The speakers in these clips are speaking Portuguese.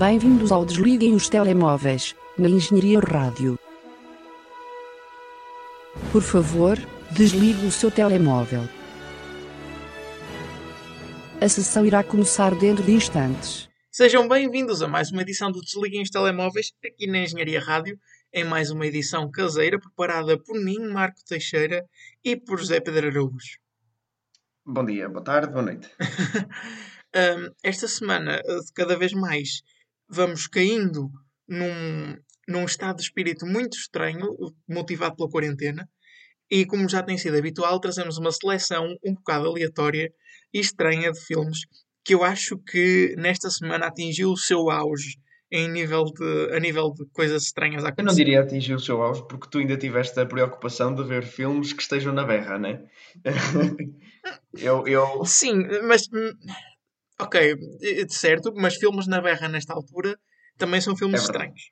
Bem-vindos ao Desliguem os Telemóveis, na Engenharia Rádio. Por favor, desligue o seu telemóvel. A sessão irá começar dentro de instantes. Sejam bem-vindos a mais uma edição do Desliguem os Telemóveis, aqui na Engenharia Rádio, em mais uma edição caseira preparada por mim, Marco Teixeira, e por José Pedro Araújo. Bom dia, boa tarde, boa noite. Um, esta semana, eh, cada vez mais, vamos caindo num, num estado de espírito muito estranho, motivado pela quarentena, e como já tem sido habitual, trazemos uma seleção um bocado aleatória e estranha de filmes que eu acho que nesta semana atingiu o seu auge em nível de, a nível de coisas estranhas a Eu não diria atingir o seu auge, porque tu ainda tiveste a preocupação de ver filmes que estejam na berra, não é? eu, eu... Sim, mas... Ok, eh, certo, mas filmes na berra nesta altura também são filmes É estranhos.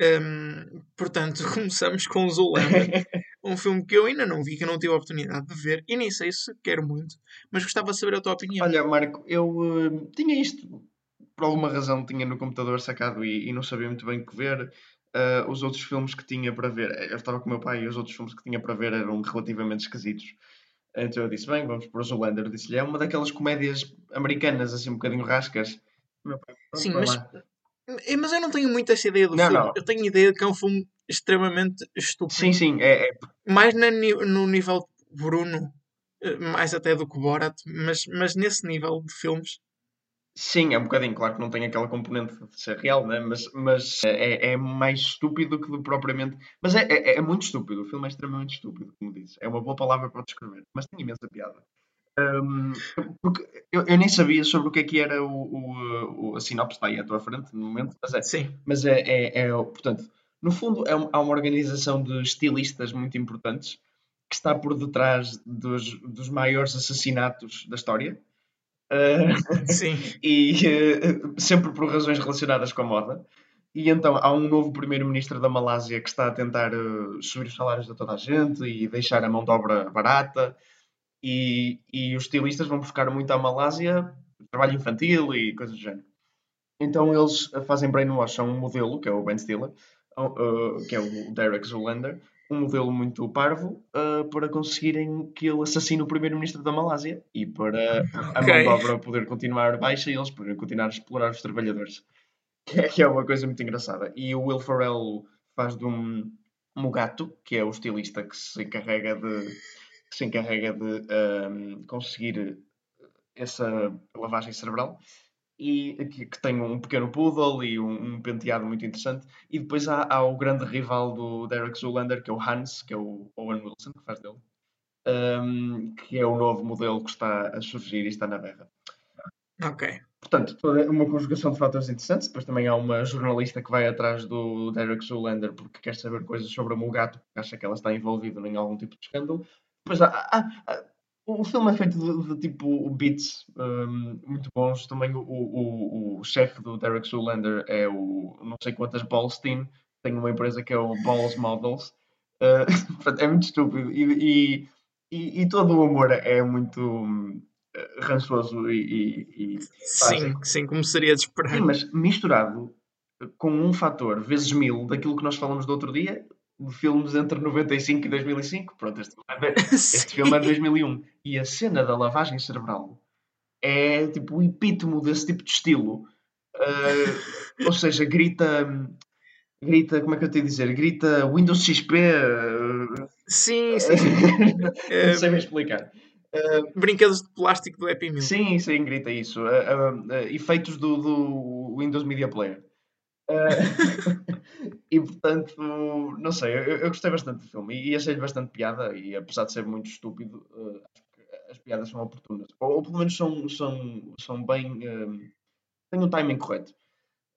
Hum, portanto, começamos com Zoolander, um filme que eu ainda não vi, que eu não tive a oportunidade de ver, e nem sei se quero muito, mas gostava de saber a tua opinião. Olha, Marco, eu eh, tinha isto, por alguma razão tinha no computador sacado e, e não sabia muito bem o que ver. Eh, os outros filmes que tinha para ver, eu estava com o meu pai e os outros filmes que tinha para ver eram relativamente esquisitos. Então eu disse, bem, vamos para o Zoolander. Disse-lhe, é uma daquelas comédias americanas, assim, um bocadinho rascas. Pai, "Pronto, Sim, mas, lá." eh, mas eu não tenho muito essa ideia do Não, filme. não. Eu tenho a ideia de que é um filme extremamente estúpido. Sim, sim, é, é- Mais na no nível Bruno, eh, mais até do que Borat, mas, mas nesse nível de filmes. Sim, é um bocadinho, claro que não tem aquela componente de ser real, né? mas, mas é, é mais estúpido que do propriamente. Mas é, é, é muito estúpido, o filme é extremamente estúpido, como disse. É uma boa palavra para descrever, mas tem imensa piada. Hum, porque eu, eu nem sabia sobre o que é que era o, o, o- a sinopse, está aí à tua frente no momento, mas é, Sim. mas é, é, é, portanto, no fundo, é um- há uma organização de estilistas muito importantes que está por detrás dos, dos maiores assassinatos da história. Uh, Sim. e eh, sempre por razões relacionadas com a moda. E então há um novo primeiro-ministro da Malásia que está a tentar eh, subir os salários de toda a gente e deixar a mão de obra barata. E, e os estilistas vão buscar muito à Malásia trabalho infantil e coisas do género. Então eles fazem brainwash a um modelo, que é o Ben Stiller, uh, que é o Derek Zoolander, um modelo muito parvo, uh, para conseguirem que ele assassine o primeiro-ministro da Malásia e para a mão de obra poder continuar baixa e eles poderem continuar a explorar os trabalhadores. Que é, que é uma coisa muito engraçada. E o Will Ferrell faz de um Mugato, que é o estilista que se encarrega de, se encarrega de um, conseguir essa lavagem cerebral e que, que tem um pequeno poodle e um, um penteado muito interessante. E depois há, há o grande rival do Derek Zoolander, que é o Hans, que é o Owen Wilson, que faz dele, um, que é o novo modelo que está a surgir e está na berra. Ok. Portanto, toda uma conjugação de fatores interessantes. Depois também há uma jornalista que vai atrás do Derek Zoolander porque quer saber coisas sobre a Mugato, porque acha que ela está envolvida em algum tipo de escândalo. Depois há, há- há- o filme é feito de, de tipo beats hum, muito bons. Também o, o, o chefe do Derek Zoolander é o não sei quantas Ballstein, tem uma empresa que é o Balls Models. Uh, é muito estúpido. E, e, e, todo o humor é muito hum, rançoso e, e- Sim, sim, como seria de esperar. Sim, mas misturado com um fator vezes mil daquilo que nós falamos do outro dia, de filmes entre 95 e 2005. Pronto, este, este filme é de 2001. E a cena da lavagem cerebral é tipo o epítome desse tipo de estilo. Ah, ou seja, grita. Grita, como é que eu tenho a dizer? Grita Windows XP. ah, Sim, sim. sim. não sei bem explicar. Ah, Brinquedos de plástico do Happy Meal. Sim, sim, grita isso. Ah, ah, ah, efeitos do, do Windows Media Player. Ah, e portanto, não sei, eu, eu gostei bastante do filme e, achei-lhe bastante piada. E apesar de ser muito estúpido, ah, acho as piadas são oportunas. Ou, ou pelo menos são, são, são bem. ah, têm o timing correto.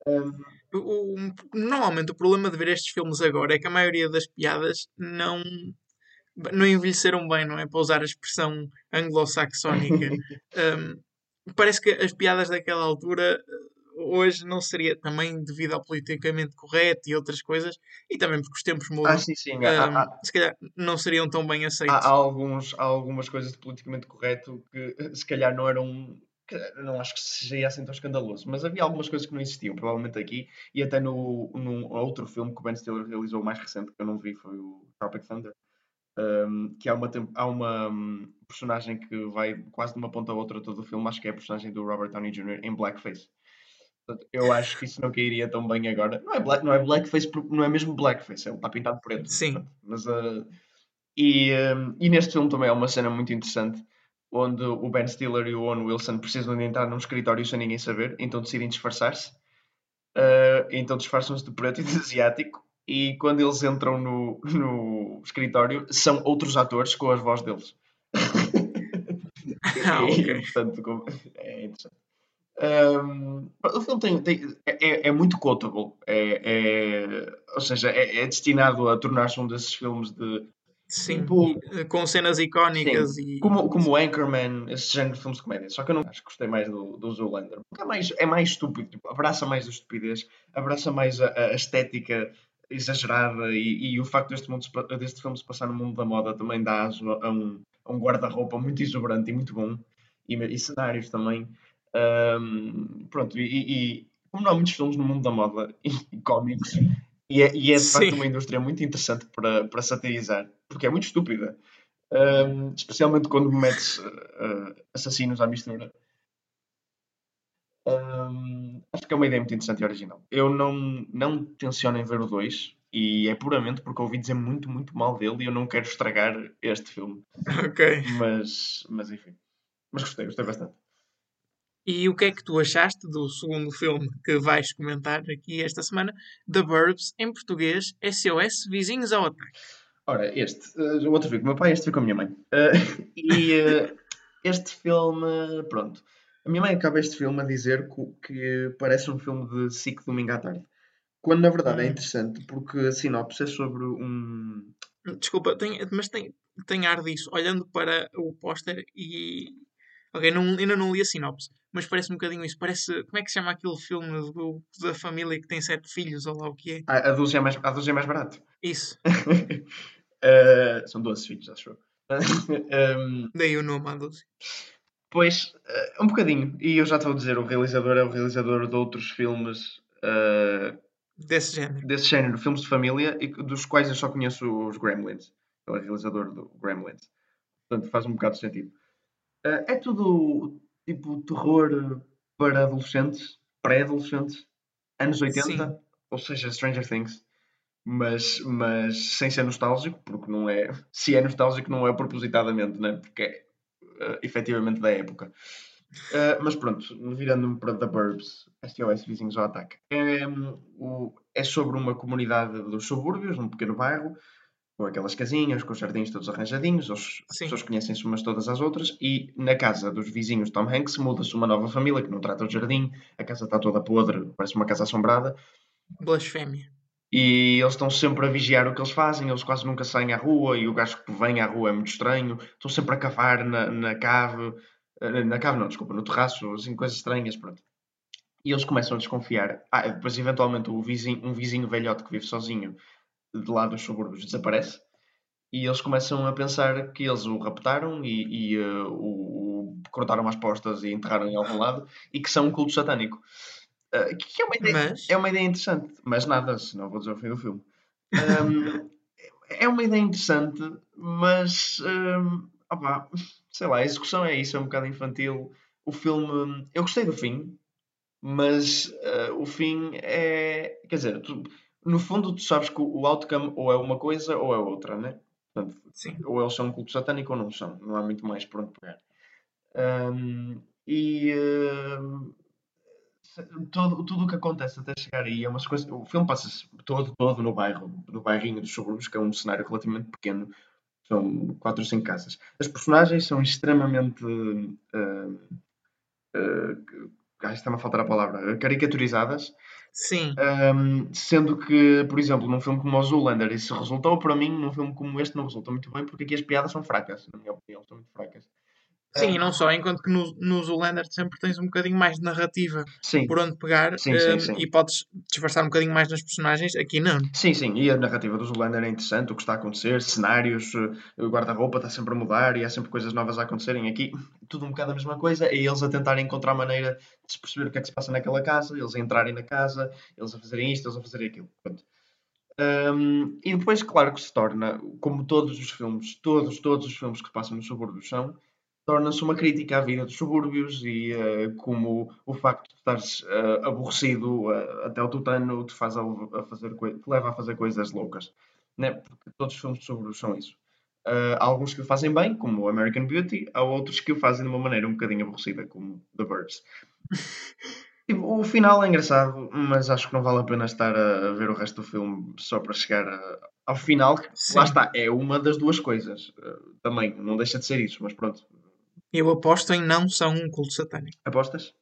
O- normalmente o problema de ver estes filmes agora é que a maioria das piadas não, não envelheceram bem, não é? Para usar a expressão anglo-saxónica. Um, parece que as piadas daquela altura, hoje não seria também devido ao politicamente correto e outras coisas, e também porque os tempos mudam. Ah, sim, sim. Há, hum, há- se calhar não seriam tão bem aceitos. há- há alguns, há algumas coisas de politicamente correto que se calhar não eram. Não acho que seja assim tão escandaloso, mas havia algumas coisas que não existiam, provavelmente aqui, e até no, num outro filme que o Ben Stiller realizou, mais recente que eu não vi, foi o Tropic Thunder, um, que há uma, há uma hum, personagem que vai quase de uma ponta a outra todo o filme, acho que é a personagem do Robert Downey Jr. em blackface. Eu acho que isso não cairia tão bem agora. Não é, black, não é blackface, não é mesmo blackface, ele está pintado preto. Sim. Mas, uh, e, um, e neste filme também há uma cena muito interessante onde o Ben Stiller e o Owen Wilson precisam de entrar num escritório sem ninguém saber, então decidem disfarçar-se. Uh, então disfarçam-se de preto e de asiático. E quando eles entram no, no escritório, são outros atores com as vozes deles. Ah, E, portanto, é interessante. Um, o filme tem, tem- é, é muito quotable, é, é- ou seja, é, é destinado a tornar-se um desses filmes de Sim, Tipo- com cenas icónicas e. como, como o Anchorman, esse género de filmes de comédia. Só que eu não acho que gostei mais do, do Zoolander. Porque é mais, é mais estúpido. Tipo, abraça mais a estupidez, abraça mais a, a estética exagerada e, e o facto deste, mundo, deste filme se passar no mundo da moda também dá a um, a um guarda-roupa muito exuberante e muito bom. E, e cenários também. Ahm, pronto, e, e- como não há muitos filmes no mundo da moda e, cómics, e é, e é de facto Sim. uma indústria muito interessante para, para satirizar, porque é muito estúpida. Um, especialmente quando metes uh, assassinos à mistura. Um, acho que é uma ideia muito interessante e original. Eu não, não tenciono em ver o 2 e é puramente porque ouvi dizer muito, muito mal dele e eu não quero estragar este filme. Ok. Mas, mas enfim. Mas gostei, gostei bastante. E o que é que tu achaste do segundo filme que vais comentar aqui esta semana? The Burbs, em português, SOS Vizinhos ao Ataque. Ora, este, uh, o outro vi com o meu pai, este vi com a minha mãe. Uh, e uh, este filme, pronto. A minha mãe acaba este filme a dizer que, que parece um filme de SIC domingo à tarde. Quando na verdade é Hum. interessante porque a sinopse é sobre um. Desculpa, tem, mas tem, tem ar disso. Olhando para o póster e. Ok, não, ainda não li a sinopse, mas parece um bocadinho isso. Parece. Como é que se chama aquele filme do- da família que tem sete filhos, ou lá o que é? Ah, a 12 é mais, a 12 é mais barato. Isso. Uh, são 12 filhos, acho eu. um, Dei o nome à Dulce. pois, uh, um bocadinho. E eu já estou a dizer, o realizador é o realizador de outros filmes uh, Desse género. desse género, filmes de família, e dos quais eu só conheço os Gremlins. Ele é realizador do Gremlins. Portanto, faz um bocado de sentido. Uh, é tudo tipo terror para adolescentes, pré-adolescentes, anos 80, Sim. ou seja, Stranger Things. Mas, mas sem ser nostálgico, porque não é. Se é nostálgico, não é propositadamente, né? porque é uh, efetivamente da época. Uh, mas pronto, virando-me para The Burbs, SOS Vizinhos ao Ataque. É, hum, o- é sobre uma comunidade dos subúrbios, num pequeno bairro, com aquelas casinhas, com os jardins todos arranjadinhos, os- as pessoas conhecem-se umas todas às outras, e na casa dos vizinhos Tom Hanks muda-se uma nova família que não trata do jardim, a casa está toda podre, parece uma casa assombrada, Blasfémia. e eles estão sempre a vigiar o que eles fazem, eles quase nunca saem à rua, e o gajo que vem à rua é muito estranho, estão sempre a cavar na, na cave, eh, na cave não, desculpa, no terraço, assim, coisas estranhas, pronto. E eles começam a desconfiar. Ah, depois eventualmente o vizinho, um vizinho velhote que vive sozinho de lá dos subúrbios desaparece, e eles começam a pensar que eles o raptaram e, e, eh, o, o cortaram as postas e enterraram em algum lado, e que são um culto satânico. Eh, que é uma ideia Mas. é uma ideia interessante, mas nada, senão vou dizer o fim do filme. Ahm, é uma ideia interessante, mas ahm, opá, sei lá, a execução é isso, é um bocado infantil. O filme, eu gostei do fim, mas ah, o fim é. Quer dizer, tu- no fundo, tu sabes que o outcome ou é uma coisa ou é outra, né? Portanto, Sim. ou eles são um culto satânico ou não são, não há muito mais por onde pegar. Ahm, e todo, tudo o que acontece até chegar aí é umas coisas. O filme passa-se todo, todo no bairro, no bairrinho dos subúrbios, que é um cenário relativamente pequeno. São quatro ou cinco casas. As personagens são extremamente. Uh, uh, ai, está-me a faltar a palavra. Caricaturizadas. Sim. Um, sendo que, por exemplo, num filme como o Zoolander, isso resultou para mim, num filme como este, não resultou muito bem, porque aqui as piadas são fracas, na minha opinião, são muito fracas. Sim, e não só, enquanto que no, no Zoolander sempre tens um bocadinho mais de narrativa Sim, por onde pegar Sim, sim, hum, sim. e podes disfarçar um bocadinho mais nas personagens, aqui não. sim, sim. E a narrativa do Zoolander é interessante, o que está a acontecer, cenários, eh, o guarda-roupa está sempre a mudar e há sempre coisas novas a acontecerem aqui. Tudo um bocado a mesma coisa, é eles a tentarem encontrar maneira de se perceber o que é que se passa naquela casa, eles a entrarem na casa, eles a fazerem isto, eles a fazerem aquilo. Pronto. Hum, e depois, claro que se torna, como todos os filmes, todos, todos os filmes que passam nos subúrbios são, torna-se uma crítica à vida dos subúrbios e eh, como o facto de estares eh, aborrecido eh, até o tutano te, faz a, a fazer te leva a fazer coisas loucas. Né? Porque todos os filmes de subúrbios são isso. Há alguns que o fazem bem, como o American Beauty, há outros que o fazem de uma maneira um bocadinho aborrecida, como The Birds. Tipo, o final é engraçado, mas acho que não vale a pena estar a, ver o resto do filme só para chegar a- ao final. que Sim. Lá está, é uma das duas coisas. Também, não deixa de ser isso, mas pronto. Eu aposto em não são um culto satânico. Apostas?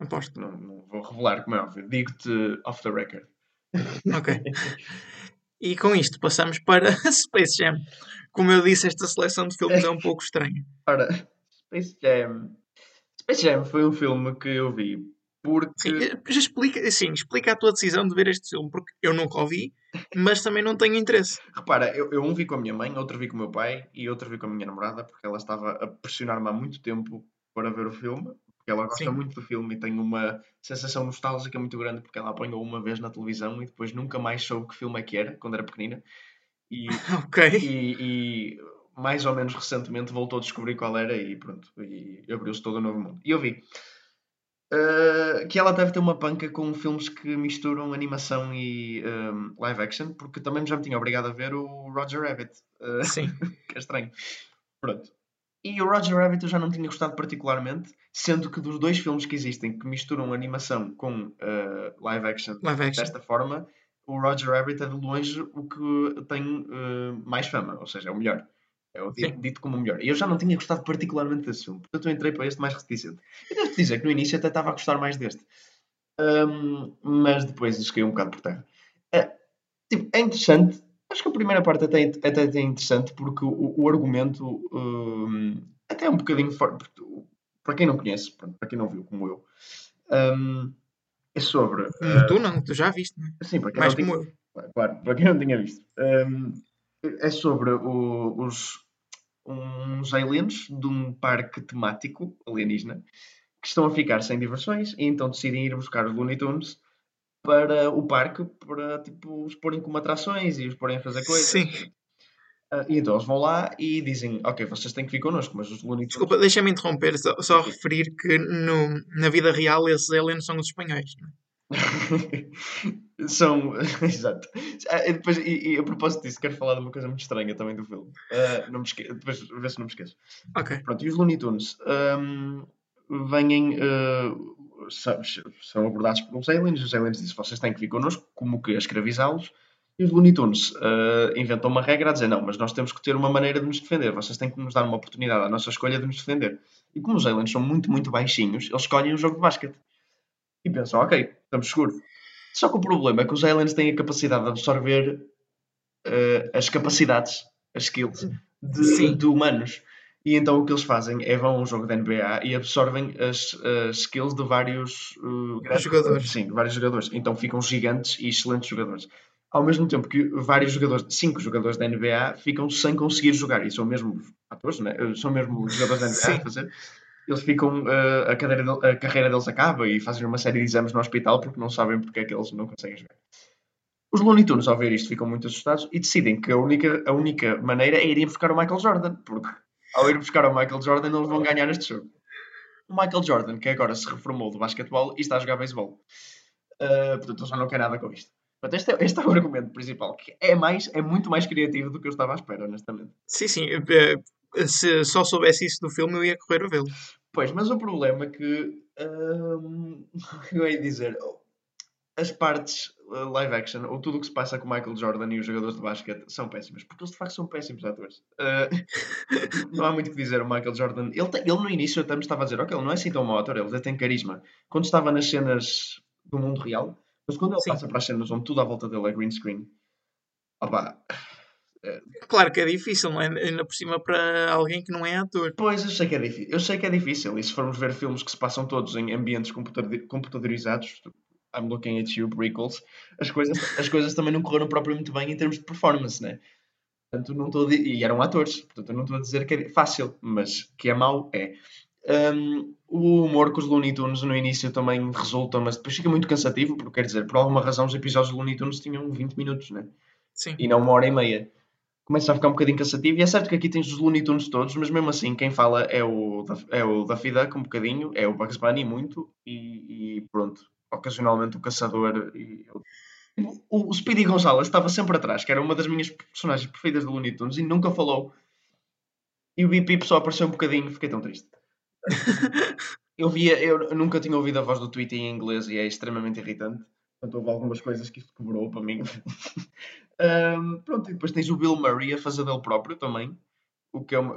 Aposto. Não, não vou revelar, como é óbvio. Digo-te off the record. Ok. E com isto passamos para Space Jam. Como eu disse, esta seleção de filmes é um pouco estranha. Ora, Space Jam. Space Jam foi um filme que eu vi porque. Sim, eh, já explica, assim, explica a tua decisão de ver este filme, porque eu nunca o vi, mas também não tenho interesse. Repara, eu, eu um vi com a minha mãe, outro vi com o meu pai e outro vi com a minha namorada, porque ela estava a pressionar-me há muito tempo para ver o filme, porque ela gosta Sim. muito do filme e tem uma sensação nostálgica muito grande, porque ela apanhou uma vez na televisão e depois nunca mais soube que filme é que era, quando era pequenina. E, Ok. e, e mais ou menos recentemente voltou a descobrir qual era e pronto, e abriu-se todo um novo mundo. E eu vi. Uh, que ela deve ter uma panca com filmes que misturam animação e um, live action, porque também já me tinha obrigado a ver o Roger Rabbit, uh, Sim. que é estranho. Pronto. E o Roger Rabbit eu já não tinha gostado particularmente, sendo que dos dois filmes que existem que misturam animação com uh, live action Live action. desta forma, o Roger Rabbit é de longe o que tem mais fama, ou seja, é o melhor. É o dito, dito como o melhor. E eu já não tinha gostado particularmente desse filme, portanto eu entrei para este mais reticente. E devo dizer que no início até estava a gostar mais deste. Um, mas depois isso caiu um bocado por terra. É, tipo, é interessante. Acho que a primeira parte até, até é interessante porque o, o argumento um, até é um bocadinho forte. Para quem não conhece, para quem não viu como eu, um, é sobre. Como tu não, tu já viste, não é? Sim, para quem Mais não tinha. Claro, para quem não tinha visto. É sobre o- os, uns aliens de um parque temático alienígena que estão a ficar sem diversões e então decidem ir buscar os Looney Tunes para o parque para tipo, os porem como atrações e os porem a fazer coisas. Sim. Ah, e então eles vão lá e dizem: Ok, vocês têm que vir connosco, mas os Looney Tunes. Desculpa, deixa-me interromper, só, só referir que no, na vida real esses aliens são os espanhóis. não é? São. Exato. Ah, e, depois, e, e a propósito disso, quero falar de uma coisa muito estranha também do filme. Ah, não me esque... Depois, vê se não me esqueço. Ok. Pronto, e os Looney Tunes um, vêm. uh, são, abordados por uns aliens. Os aliens dizem: vocês têm que vir connosco, como que a escravizá-los. E os Looney Tunes uh, inventam uma regra a dizer: não, mas nós temos que ter uma maneira de nos defender. Vocês têm que nos dar uma oportunidade à nossa escolha de nos defender. E como os aliens são muito, muito baixinhos, eles escolhem o jogo de basquete. E pensam: ok, estamos seguros. Só que o problema é que os aliens têm a capacidade de absorver uh, as capacidades, as skills de, de humanos. E então o que eles fazem é vão a um jogo da NBA e absorvem as, as skills de vários uh, grandes- Jogadores. Sim, vários jogadores. Então ficam gigantes e excelentes jogadores. Ao mesmo tempo que vários jogadores, cinco jogadores da NBA, ficam sem conseguir jogar. E são mesmo atores, né? São mesmo jogadores da NBA a Sim. fazer. Eles ficam, uh, a, del- a carreira deles acaba e fazem uma série de exames no hospital porque não sabem porque é que eles não conseguem jogar. Os Looney Tunes, ao ver isto, ficam muito assustados e decidem que a única, a única maneira é irem buscar o Michael Jordan, porque ao ir buscar o Michael Jordan eles vão ganhar este jogo. O Michael Jordan, que agora se reformou do basquetebol e está a jogar beisebol. Uh, portanto, ele já não quer nada com isto. Portanto, este é, este é o argumento principal, que é, mais, é muito mais criativo do que eu estava à espera, honestamente. Sim, sim. eh, Se só soubesse isso do filme, eu ia correr a vê-lo. Pois, mas o problema é que. hum, eu ia dizer? As partes uh, live action, ou tudo o que se passa com o Michael Jordan e os jogadores de basquete, são péssimas, porque eles de facto são péssimos atores. Uh, não há muito o que dizer. O Michael Jordan, ele, tem- ele no início até me estava a dizer: Ok, ele não é assim tão mau ator, ele até tem carisma. Quando estava nas cenas do mundo real, mas quando ele Sim. passa para as cenas onde tudo à volta dele é green screen, opá, Claro que é difícil, não é? Ainda por cima para alguém que não é ator. Pois, eu sei que é difícil. Eu sei que é difícil. E se formos ver filmes que se passam todos em ambientes computador- computadorizados, I'm looking at you, prequels, as coisas, as coisas também não correram propriamente bem em termos de performance, né? Portanto, não estou E eram atores, portanto, eu não estou a dizer que é fácil, mas que é mau, é. Um, o humor com os Looney Tunes no início também resulta, mas depois fica muito cansativo, porque quer dizer, por alguma razão os episódios de Looney Tunes tinham 20 minutos, né? Sim. E não uma hora e meia. Começa a ficar um bocadinho cansativo. E é certo que aqui tens os Looney Tunes todos, mas mesmo assim quem fala é o, é o Daffy Duck um bocadinho, é o Bugs Bunny muito, e, e pronto. Ocasionalmente o Caçador. E, o, o Speedy Gonzalez estava sempre atrás, que era uma das minhas personagens preferidas do Looney Tunes, e nunca falou. E o Bip só apareceu um bocadinho, fiquei tão triste. Eu via, eu nunca tinha ouvido a voz do Tweety em inglês e é extremamente irritante. Portanto, houve algumas coisas que isto quebrou para mim. Ahm, pronto, e depois tens o Bill Murray a fazer dele próprio também. O que é uma,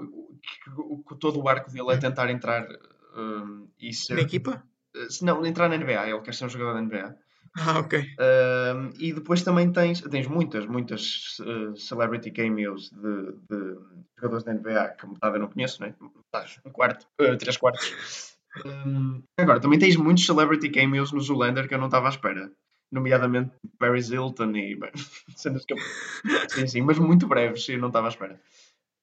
o que- todo o arco dele é tentar entrar ahm, e ser. Na equipa? Se não, entrar na NBA, ele quer ser um jogador da NBA. Ah, ok. Um, e depois também tens, tens muitas, muitas uh, celebrity cameos de, de jogadores da NBA que metade eu não conheço, né? Metade, um quarto, uh, três quartos. Um, agora, também tens muitos celebrity cameos no Zoolander que eu não estava à espera. Nomeadamente Paris Hilton e cenas que eu... sim, sim, mas muito breves, eu não estava à espera.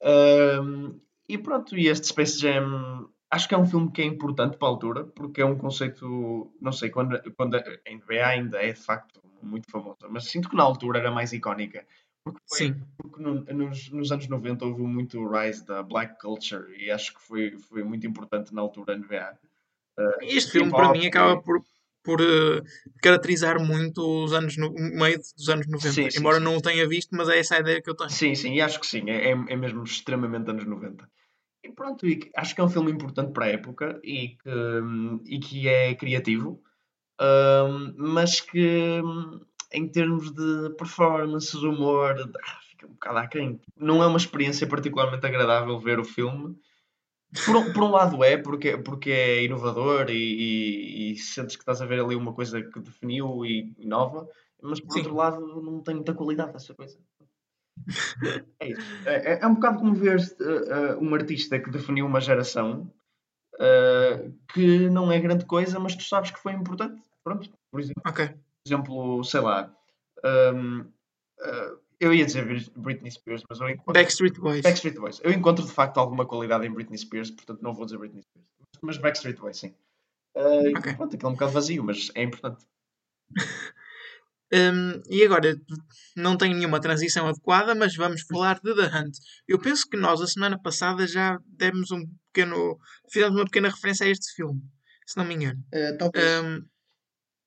Um, e pronto, e este Space Jam acho que é um filme que é importante para a altura, porque é um conceito, não sei, quando, quando a NBA ainda é de facto muito famosa, mas sinto que na altura era mais icónica. Porque, foi, Sim. porque no- nos, nos anos 90 houve muito o rise da black culture e acho que foi, foi muito importante na altura a NBA. Este filme, para mim, acaba por, por eh, caracterizar muito os anos, no, meio dos anos 90. Sim, sim, Embora sim. não o tenha visto, mas é essa a ideia que eu tenho. Sim, sim, e acho que sim, é, é é mesmo extremamente anos 90. E pronto, e acho que é um filme importante para a época e que, e que é criativo, hum, mas que em termos de performance, de humor, ah, fica um bocado aquém. Não é uma experiência particularmente agradável ver o filme. Por um, por um lado é, porque, porque é inovador e, e, e sentes que estás a ver ali uma coisa que definiu e inova, mas por Sim. outro lado não tem muita qualidade essa coisa. É isso. É, é- é um bocado como ver uh, uh, um artista que definiu uma geração uh, que não é grande coisa, mas tu sabes que foi importante. Pronto, por exemplo, Ok. por exemplo sei lá, um, uh, eu ia dizer Brit- Britney Spears, mas eu encontro, Backstreet Boys. Backstreet Boys. Eu encontro de facto alguma qualidade em Britney Spears, portanto não vou dizer Britney Spears, mas Backstreet Boys sim. Uh, Ok. Pronto, aquilo é um bocado vazio, mas é importante. Hum, e agora, não tenho nenhuma transição adequada, mas vamos falar de The Hunt. Eu penso que nós, a semana passada, já demos um pequeno. fizemos uma pequena referência a este filme, se não me engano. talvez. Hum,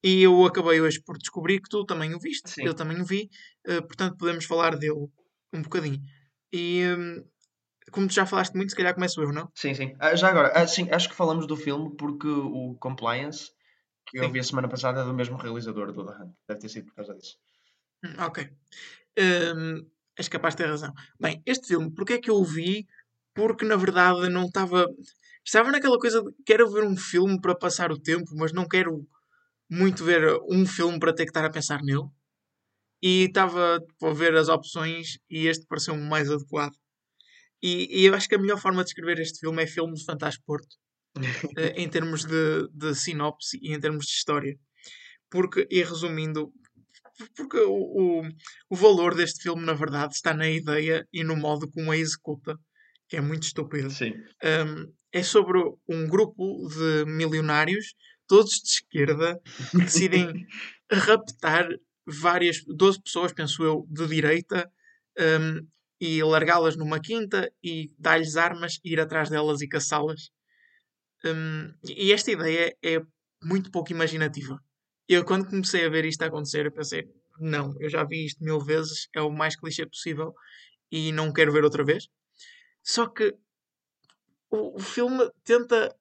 e eu acabei hoje por descobrir que tu também o viste, Sim. eu também o vi, eh, portanto podemos falar dele um bocadinho. E hum, como tu já falaste muito, se calhar começo eu, não? Sim, sim. Ah, já agora, ah, sim, acho que falamos do filme porque o Compliance, que eu Sim. vi a semana passada, é do mesmo realizador do The Hunt. Deve ter sido por causa disso. Hum, Ok. Hum, és capaz de ter razão. Bem, este filme, porque é que eu o vi? Porque na verdade não estava. Estava naquela coisa de quero ver um filme para passar o tempo, mas não quero muito ver um filme para ter que estar a pensar nele. E estava tipo, a ver as opções e este pareceu-me mais adequado. E, e eu acho que a melhor forma de descrever este filme é filme de Fantasporto, eh, em termos de, de sinopse e em termos de história. Porque, e resumindo, porque o, o, o valor deste filme, na verdade, está na ideia e no modo como a executa, que é muito estúpido. Sim. Um, é sobre um grupo de milionários, todos de esquerda, que decidem raptar várias, 12 pessoas, penso eu, de direita, um, e largá-las numa quinta e dar-lhes armas, ir atrás delas e caçá-las. Um, e esta ideia é muito pouco imaginativa. Eu, quando comecei a ver isto acontecer, eu pensei: não, eu já vi isto mil vezes, é o mais clichê possível e não quero ver outra vez. Só que o, o filme tenta.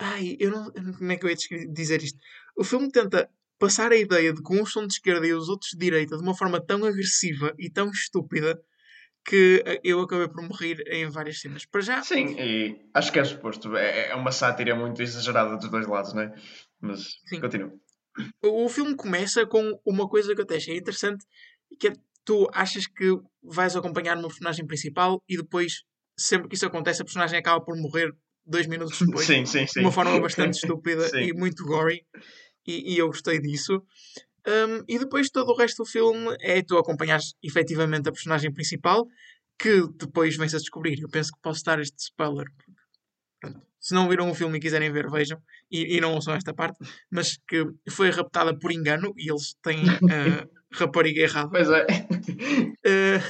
Ai, eu não. Como é que eu ia dizer isto? O filme tenta passar a ideia de que uns são de esquerda e os outros de direita de uma forma tão agressiva e tão estúpida que eh, eu acabei por morrer em várias cenas. Para já, Sim, e acho que é suposto. É, é uma sátira muito exagerada dos dois lados, não é? Mas Sim. continua. o o filme começa com uma coisa que eu até achei interessante, que é tu achas que vais acompanhar uma personagem principal e depois, sempre que isso acontece, a personagem acaba por morrer dois minutos depois. Sim, sim, sim. De uma forma bastante estúpida e muito gory. E, e eu gostei disso. Um, e depois todo o resto do filme é tu acompanhares efetivamente a personagem principal que depois vens a descobrir. Eu penso que posso dar este spoiler. pronto, Se não viram o filme e quiserem ver, vejam. E, e não ouçam esta parte. Mas que foi raptada por engano e eles têm a rapariga errada Pois é. eh,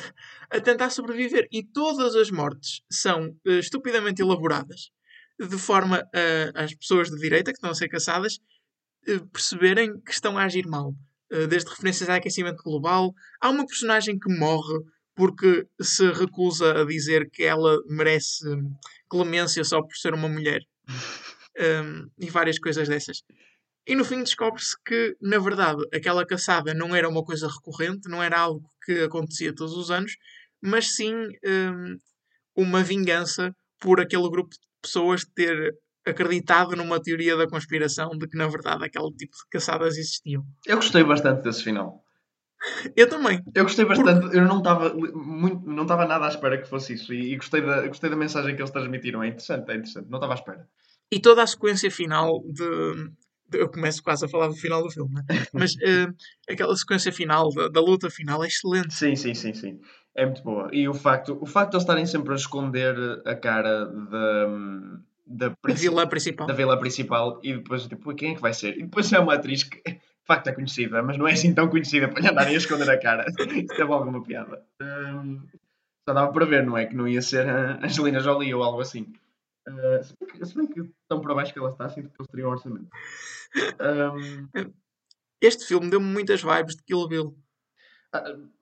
a tentar sobreviver. E todas as mortes são eh, estupidamente elaboradas, de forma a as pessoas de direita que estão a ser caçadas eh, perceberem que estão a agir mal. Eh, desde referências a aquecimento global. Há uma personagem que morre porque se recusa a dizer que ela merece hum, clemência só por ser uma mulher. Um, e várias coisas dessas. E no fim descobre-se que, na verdade, aquela caçada não era uma coisa recorrente, não era algo que acontecia todos os anos, mas sim hum, uma vingança por aquele grupo de pessoas ter acreditado numa teoria da conspiração de que, na verdade, aquele tipo de caçadas existiam. Eu gostei bastante desse final. Eu também. Eu gostei bastante, eu não estava muito, não estava nada à espera que fosse isso e, e gostei, da, gostei da mensagem que eles transmitiram. É interessante, é interessante. Não estava à espera. E toda a sequência final de. eu começo quase a falar do final do filme, né? mas eh, aquela sequência final, da, da luta final, é excelente. Sim, sim, sim, sim. É muito boa. E o facto, o facto de eles estarem sempre a esconder a cara da, da, A princi- vilã principal. da vila principal e depois, tipo, quem é que vai ser? E depois é uma atriz que, de facto, é conhecida, mas não é assim tão conhecida para lhe andarem a esconder a cara. Isto é logo uma piada. Hum, só dava para ver, não é? Que não ia ser a Angelina Jolie ou algo assim. Uh, se, bem que, se bem que tão para baixo que ela está, sinto que eles teriam orçamento. Hum, Este filme deu-me muitas vibes de Kill Bill.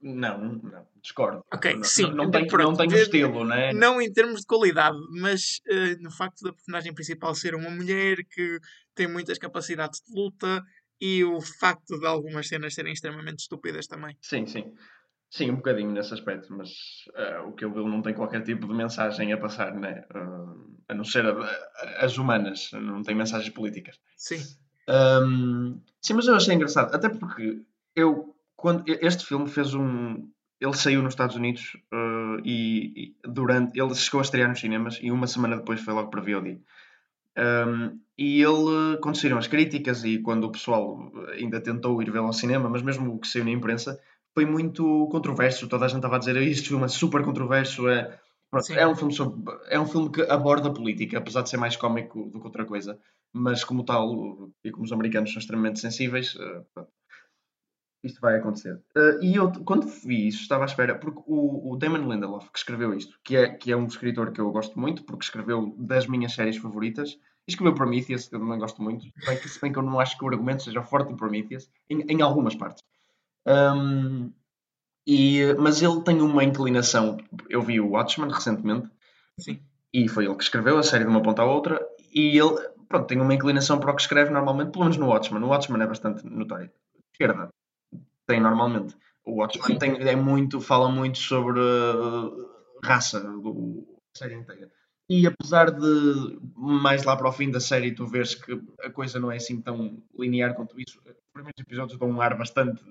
Não, não, discordo. Ok, não, sim, Não, não tem, pronto, não tem o de- estilo, não é? Não em termos de qualidade, mas eh, no facto da personagem principal ser uma mulher que tem muitas capacidades de luta e o facto de algumas cenas serem extremamente estúpidas também. Sim, sim. Sim, um bocadinho nesse aspecto, mas ah, o que eu vi não tem qualquer tipo de mensagem a passar, né? Ah, a não ser a- a- as humanas, não tem mensagens políticas. Sim. Ahm, sim, mas eu achei engraçado, até porque eu, quando este filme fez um. Ele saiu nos Estados Unidos ah, e, e durante. Ele chegou a estrear nos cinemas e uma semana depois foi logo para VOD. Um, e ele, quando saíram as críticas e quando o pessoal ainda tentou ir vê-lo ao cinema, mas mesmo o que saiu na imprensa, foi muito controverso. Toda a gente estava a dizer este filme é super controverso. É, pronto, é, um filme sobre- é um filme que aborda política, apesar de ser mais cómico do que outra coisa. Mas, como tal, e como os americanos são extremamente sensíveis, eh, isto vai acontecer. Eh, e eu, quando vi isso, estava à espera, porque o, o Damon Lindelof, que escreveu isto, que é, que é um escritor que eu gosto muito, porque escreveu das minhas séries favoritas, escreveu Prometheus, que eu também gosto muito, se bem que, se bem que eu não acho que o argumento seja forte em Prometheus, em, em algumas partes. Ahm, e, mas ele tem uma inclinação. Eu vi o Watchmen recentemente, Sim. e foi ele que escreveu a série de uma ponta à outra, e ele pronto, tem uma inclinação para o que escreve normalmente, pelo menos no Watchmen. O Watchmen é bastante notório. Esquerda tem normalmente. O Watchmen tem, é muito, fala muito sobre uh, raça, do, a série inteira. E apesar de mais lá para o fim da série tu vês que a coisa não é assim tão linear quanto isso, os primeiros episódios dão um ar bastante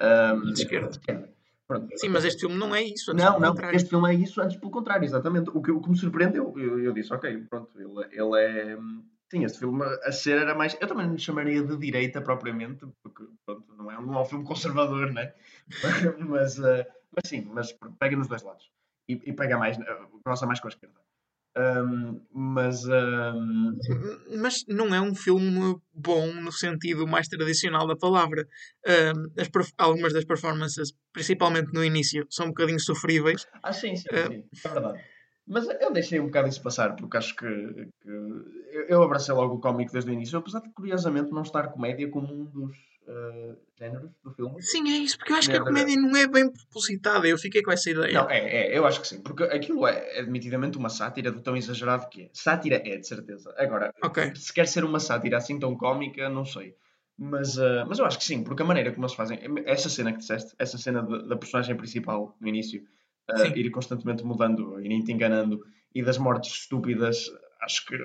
um, De esquerda. Pronto. Sim, mas este filme não é isso. Não, não, contrário. este filme é isso, antes pelo contrário, exatamente. O que, o que me surpreendeu, eu, eu disse, ok, pronto, ele, ele é. Sim, este filme a ser era mais. Eu também não chamaria de direita propriamente, porque pronto, não, é, não é um filme conservador, né? mas, eh, mas sim, mas pega nos dois lados. E, e pega mais, eh, gosta mais com a esquerda. Ahm, mas. ahm, Mas não é um filme bom no sentido mais tradicional da palavra. Ahm, as algumas das performances, principalmente no início, são um bocadinho sofríveis. Ah, sim, sim, É. sim, é verdade. Mas eu deixei um bocado isso passar, porque acho que, que eu, abracei logo o cómico desde o início, apesar de curiosamente não estar comédia como um dos eh, géneros do filme. Sim, é isso, porque eu acho que a comédia não é bem propositada. Eu fiquei com essa ideia. Não, é, é, eu acho que sim, porque aquilo é admitidamente uma sátira do tão exagerado que é. Sátira é, de certeza. Agora, Ok. se quer ser uma sátira assim tão cómica, não sei. Mas, eh, mas eu acho que sim, porque a maneira como eles fazem, essa cena que disseste, essa cena de- da personagem principal no início, Sim. ir constantemente mudando e nem te enganando, e das mortes estúpidas, acho que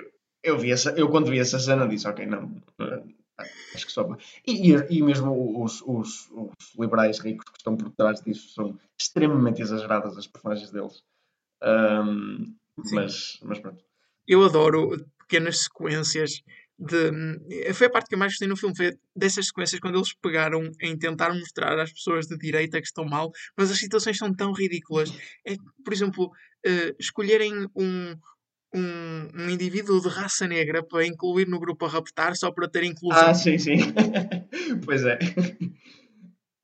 eu vi essa, eu quando vi essa cena disse, ok, não, Acho que só. E, e, e mesmo os, os, os, liberais ricos que estão por trás disso são extremamente exageradas as personagens deles. Um, mas, mas pronto. Eu adoro pequenas sequências de. Foi a parte que eu mais gostei no filme, foi dessas sequências quando eles pegaram em tentar mostrar às pessoas de direita que estão mal, mas as situações são tão ridículas. É, por exemplo, uh, escolherem um, um, um, indivíduo de raça negra para incluir no grupo a raptar só para ter inclusão. Ah, sim, sim. pois é.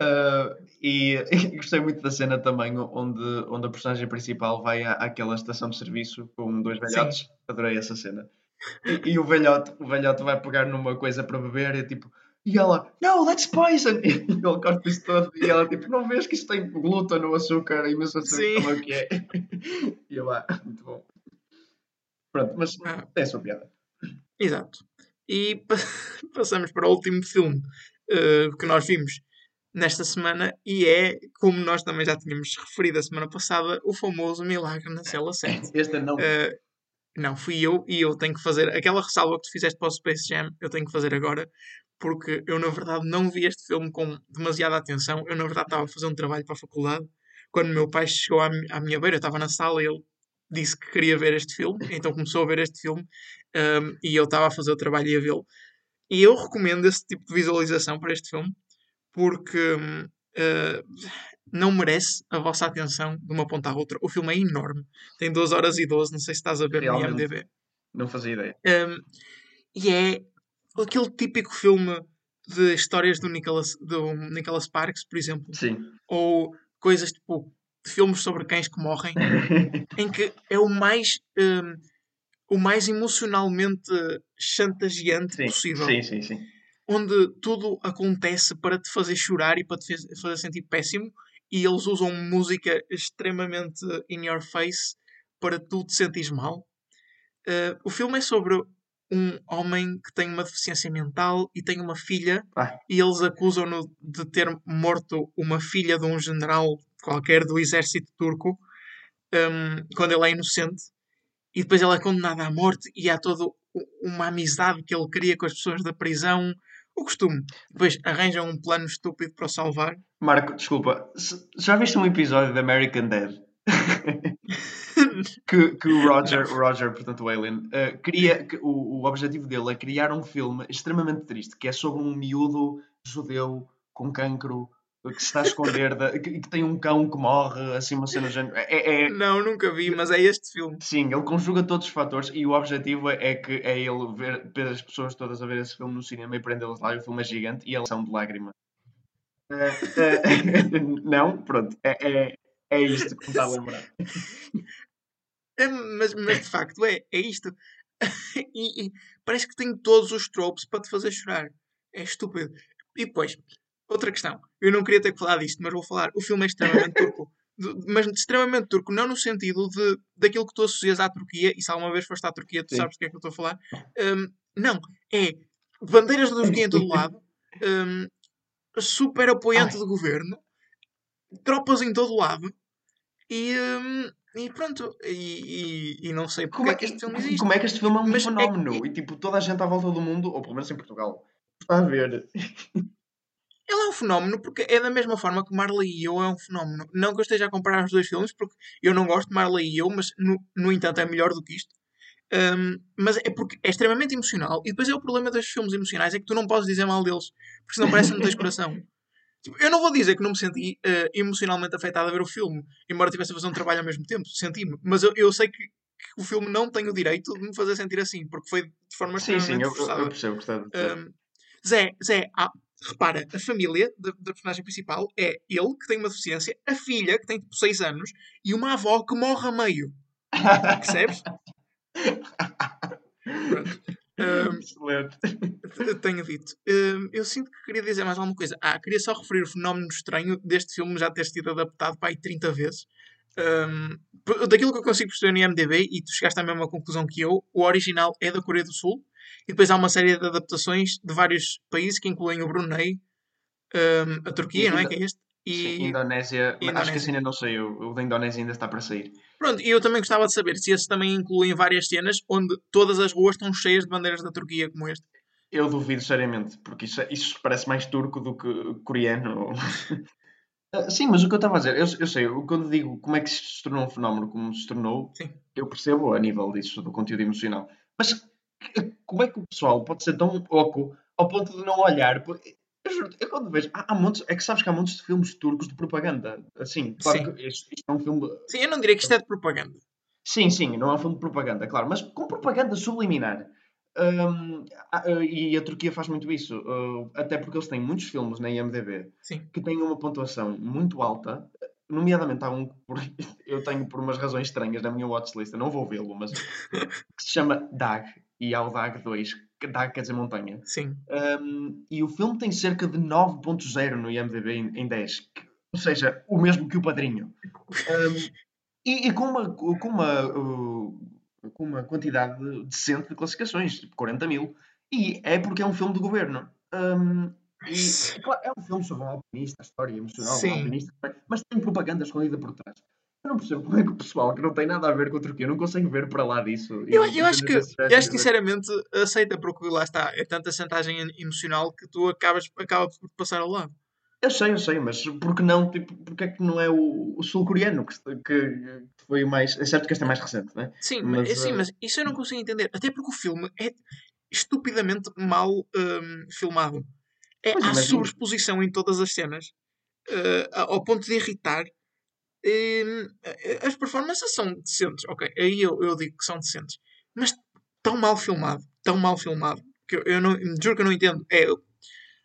Uh, e, e, gostei muito da cena também onde, onde a personagem principal vai à, àquela estação de serviço com dois velhotes. Sim. Adorei essa cena. E, e, o, velhote, o velhote vai pegar numa coisa para beber e tipo. E ela, no, that's poison! E ele corta isso todo. E ela, tipo, não vês que isto tem glúten no açúcar? E imenso açúcar, como é que é? E eu lá, ah, muito bom. Pronto, mas ah. é a sua piada. Exato. E passamos para o último filme uh, que nós vimos nesta semana e é, como nós também já tínhamos referido a semana passada, o famoso Milagre na Cela 7. Este não. Uh, não, fui eu e eu tenho que fazer aquela ressalva que tu fizeste para o Space Jam, eu tenho que fazer agora, porque eu na verdade não vi este filme com demasiada atenção. Eu na verdade estava a fazer um trabalho para a faculdade. Quando meu pai chegou à, à minha beira, eu estava na sala e ele disse que queria ver este filme, então começou a ver este filme um, e eu estava a fazer o trabalho e a vê-lo. E eu recomendo esse tipo de visualização para este filme porque uh, não merece a vossa atenção de uma ponta à outra. O filme é enorme, tem 2 horas e 12, não sei se estás a ver Realmente, no IMDb. Não fazia ideia. Um, e é aquele típico filme de histórias do Nicholas, do Nicholas Sparks, por exemplo. Sim. Ou coisas tipo de filmes sobre cães que morrem, em que é o mais um, o mais emocionalmente chantageante sim, possível. Sim, sim, sim. Onde tudo acontece para te fazer chorar e para te fazer sentir péssimo, e eles usam música extremamente in your face para tu te sentires mal. Uh, o filme é sobre um homem que tem uma deficiência mental e tem uma filha, ah. e eles acusam-no de ter morto uma filha de um general qualquer do exército turco um, quando ele é inocente. E depois ele é condenado à morte e há toda uma amizade que ele cria com as pessoas da prisão. O costume. Depois arranjam um plano estúpido para o salvar. Marco, desculpa, já viste um episódio de American Dad? que, que o Roger, Roger, portanto o Alien, uh, queria, que, o, o objetivo dele é criar um filme extremamente triste, que é sobre um miúdo judeu com cancro que se está a esconder, da, que, que, tem um cão que morre, assim, uma cena género. É, é, Não, nunca vi, mas é este filme. Sim, ele conjuga todos os fatores e o objetivo é que é ele ver, ver as pessoas todas a ver esse filme no cinema e prendê-las lá. E o filme é gigante e eles são de lágrima. Uh, uh, não, pronto, é, é, é isto que me está a lembrar. É, mas, mas de facto é, é isto. e, e, parece que tem todos os tropes para te fazer chorar. É estúpido. E depois, outra questão. Eu não queria ter que falar disto, mas vou falar. O filme é extremamente turco. mas extremamente turco, não no sentido de, daquilo que tu associas à Turquia, e se alguma vez foste à Turquia, tu Sim. sabes do que é que eu estou a falar. Um, não, é bandeiras da Turquia em todo lado, um, super apoiante Ai. do governo, tropas em todo lado, e, um, e pronto, e, e, e, não sei porque como é, é que este filme existe. Como é que este filme é um mas é fenómeno? É, e tipo, toda a gente à volta do mundo, ou pelo menos em Portugal, está a ver. Ele é um fenómeno porque é da mesma forma que Marley e eu é um fenómeno. Não que eu esteja a comparar os dois filmes, porque eu não gosto de Marley e eu, mas no, no entanto é melhor do que isto. Um, mas é porque é extremamente emocional. E depois é o problema dos filmes emocionais: é que tu não podes dizer mal deles, porque senão parece que não tens coração. Tipo, eu não vou dizer que não me senti uh, emocionalmente afetado a ver o filme, embora tivesse a fazer um trabalho ao mesmo tempo, senti-me. Mas eu, eu sei que, que, o filme não tem o direito de me fazer sentir assim, porque foi de forma sim, sim, eu, eu percebo, portanto. Um, Zé, Zé há, repara, a família da, da, personagem principal é ele, que tem uma deficiência, a filha, que tem tipo 6 anos, e uma avó que morre a meio. Percebes? Pronto. Um, Excelente. Tenho dito. Um, eu sinto que queria dizer mais alguma coisa. Ah, queria só referir o fenómeno estranho deste filme já ter sido adaptado para aí 30 vezes. Um, daquilo que eu consigo perceber no IMDB, e tu chegaste à mesma conclusão que eu, o original é da Coreia do Sul, e depois há uma série de adaptações de vários países que incluem o Brunei, um, a Turquia, e, não é? Que é este? E Sim, Indonésia, Indonésia, acho que assim ainda não saiu. O da Indonésia ainda está para sair. Pronto, e eu também gostava de saber se esses também incluem várias cenas onde todas as ruas estão cheias de bandeiras da Turquia, como este. Eu duvido seriamente, porque isso, isso parece mais turco do que coreano. Ah, Sim, mas o que eu estava a dizer, eu, eu sei, eu quando digo como é que se tornou um fenómeno como se tornou, Sim. eu percebo a nível disso, do conteúdo emocional. Mas como é que o pessoal pode ser tão oco ao ponto de não olhar? Eu, juro, eu quando vejo, há, há montes, é que sabes que há montes de filmes turcos de propaganda. Assim, claro Sim. que isto, isto é um filme. Sim, eu não diria que isto é de propaganda. Sim, sim, não é um filme de propaganda, claro, mas com propaganda subliminar. Hum, ah, ah, e a Turquia faz muito isso, ah, até porque eles têm muitos filmes na IMDb Sim. que têm uma pontuação muito alta, nomeadamente há um que eu tenho por umas razões estranhas na minha watchlist, eu não vou vê-lo, mas que se chama DAG, e há o DAG 2, que DAG quer dizer montanha. Sim. Um, e o filme tem cerca de 9.0 no IMDb em, em 10, que- ou seja, o mesmo que o Padrinho. Um, e, e com uma, com uma, uh, com uma quantidade decente de classificações, tipo 40 mil. E é porque é um filme de governo. Um, e, claro, é um filme sobre um alpinista, a história emocional Sim. um alpinista, mas tem propaganda escondida por trás. Eu não percebo como é que o pessoal que não tem nada a ver com a Turquia não consegue ver para lá disso. Eu, eu acho que, eu acho sinceramente aceita, porque lá está, é tanta chantagem emocional que tu acabas, acabas por passar ao lado. Eu sei, eu sei, mas por que não, tipo, porque é que não é o, o sul-coreano que, que, foi o mais. É certo que este é mais recente, não é? Sim, Mas, sim, eh, mas isso eu não consigo entender. Até porque o filme é estupidamente mal hum, filmado. É, há sobreexposição em todas as cenas, eh, ao ponto de irritar. Hum, as performances são decentes, ok, aí eu, eu digo que são decentes, mas tão mal filmado, tão mal filmado, que eu, eu não, juro que eu não entendo. É,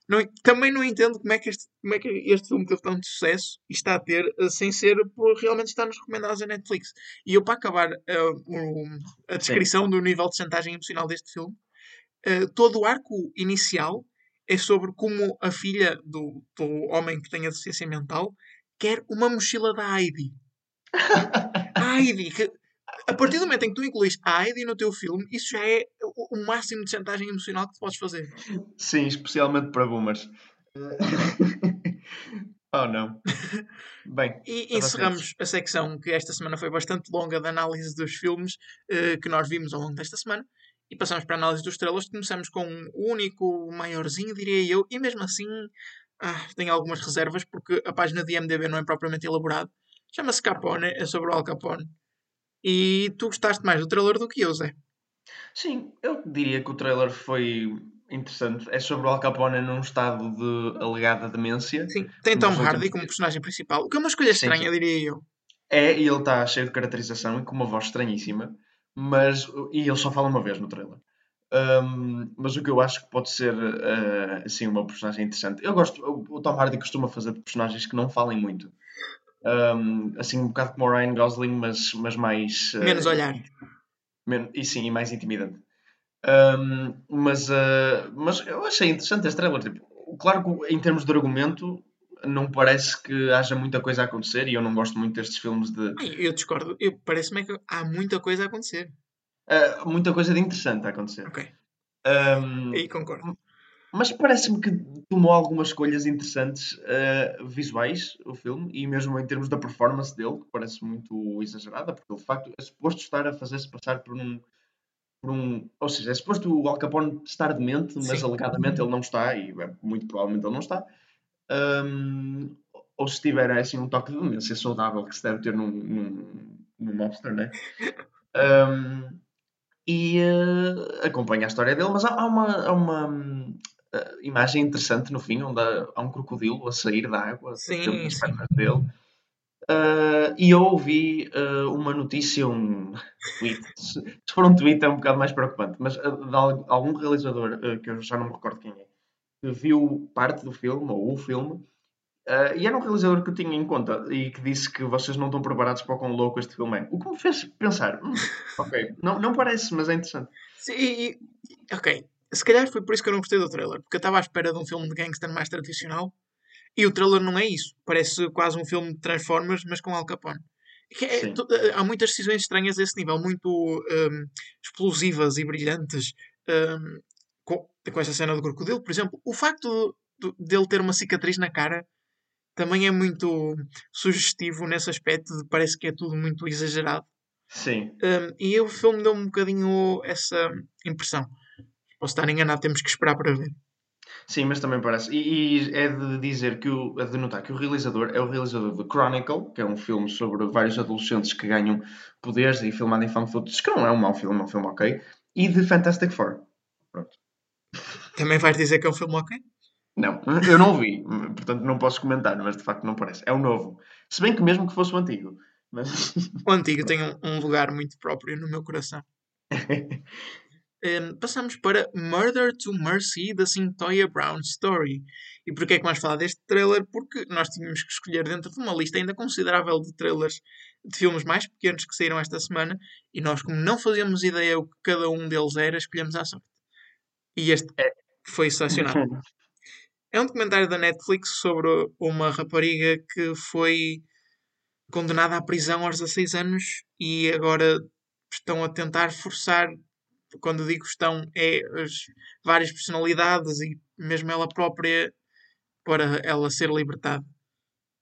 não- também não entendo como é, que este, como é que este filme teve tanto sucesso e está a ter, eh, sem ser por realmente estar nos recomendados da Netflix. E eu, para acabar eh, o- a descrição do nível de chantagem emocional deste filme, eh, todo o arco inicial é sobre como a filha do, do homem que tem a deficiência mental quer uma mochila da Heidi. A Heidi, que a partir do momento em que tu incluís a Heidi no teu filme, isso já é o, o máximo de chantagem emocional que tu podes fazer. Sim, especialmente para boomers. oh não. Bem, E encerramos a secção que esta semana foi bastante longa de análise dos filmes eh, que nós vimos ao longo desta semana. E passamos para a análise dos estrelas. Começamos com o único, o maiorzinho, diria eu. E mesmo assim, ah, tenho algumas reservas porque a página de IMDB não é propriamente elaborada. Chama-se Capone, é sobre o Al Capone. E tu gostaste mais do trailer do que eu, Zé. sim, eu diria que o trailer foi interessante. É sobre o Al Capone num estado de alegada demência. Sim, tem Tom Hardy últimos como personagem principal. O que é uma escolha estranha, sim. diria eu. É, e ele está cheio de caracterização e com uma voz estranhíssima. Mas, e ele só fala uma vez no trailer. Um, mas o que eu acho que pode ser uh, assim uma personagem interessante. Eu gosto, o, o Tom Hardy costuma fazer personagens que não falem muito. Um, assim um bocado como o Ryan Gosling, mas, mas mais uh, Menos olhar. men- e sim, e mais intimidante. Um, mas, uh, mas eu achei interessante este trailer. Tipo, claro que em termos de argumento não parece que haja muita coisa a acontecer e eu não gosto muito destes filmes de Ai, eu discordo. Eu- Parece-me que há muita coisa a acontecer. uh, muita coisa de interessante a acontecer. Ok, Um, aí concordo. Mas parece-me que tomou algumas escolhas interessantes uh, visuais, o filme, e mesmo em termos da performance dele, que parece muito exagerada, porque ele de facto é suposto estar a fazer-se passar por um, por um. Ou seja, é suposto o Al Capone estar demente, mas Sim. alegadamente ele não está, e é, muito provavelmente ele não está. Um, ou se tiver é assim um toque de demência saudável que se deve ter num, num, num mobster, né? Um, e eh, acompanha a história dele, mas há, há uma, há uma eh, imagem interessante no fim, onde há, há um crocodilo a sair da água Sim, sim. pernas dele. Eh, e eu ouvi eh, uma notícia, um tweet. Se for um tweet é um bocado mais preocupante, mas eh, de al- algum realizador, que eu já não me recordo quem é, que viu parte do filme, ou o filme, e era um realizador que eu tinha em conta e que disse que vocês não estão preparados para o quão louco este filme é. O que me fez pensar, "Hum, ok, não, não parece, mas é interessante. Sim, ok, se calhar foi por isso que eu não gostei do trailer, porque eu estava à espera de um filme de gangster mais tradicional e o trailer não é isso. Parece quase um filme de Transformers, mas com Al Capone. É- tu- há muitas decisões estranhas a esse nível, muito hum, explosivas e brilhantes. hum, com, com essa cena do crocodilo, por exemplo, o facto de- dele ter uma cicatriz na cara também é muito sugestivo nesse aspecto de parece que é tudo muito exagerado. Sim, Um, e o filme deu um bocadinho essa impressão. Posso estar enganado, temos que esperar para ver. Sim, mas também parece. E, e é de dizer que o, é de notar que o realizador é o realizador de Chronicle, que é um filme sobre vários adolescentes que ganham poderes e filmado em fan footage, que não é um mau filme, é um filme ok, e de Fantastic Four. Pronto. Também vais dizer que é um filme ok? Não, eu não vi, portanto não posso comentar, mas de facto não parece. É o novo. Se bem que mesmo que fosse o antigo. Mas... O antigo tem um, um lugar muito próprio no meu coração. Um, passamos para Murder to Mercy da Cintoya Brown Story. E porquê é que vamos falar deste trailer? Porque nós tínhamos que escolher dentro de uma lista ainda considerável de trailers de filmes mais pequenos que saíram esta semana e nós, como não fazíamos ideia o que cada um deles era, escolhemos à sorte. E este É. foi selecionado. É um documentário da Netflix sobre uma rapariga que foi condenada à prisão aos 16 anos e agora estão a tentar forçar, quando digo estão, é as várias personalidades e mesmo ela própria para ela ser libertada.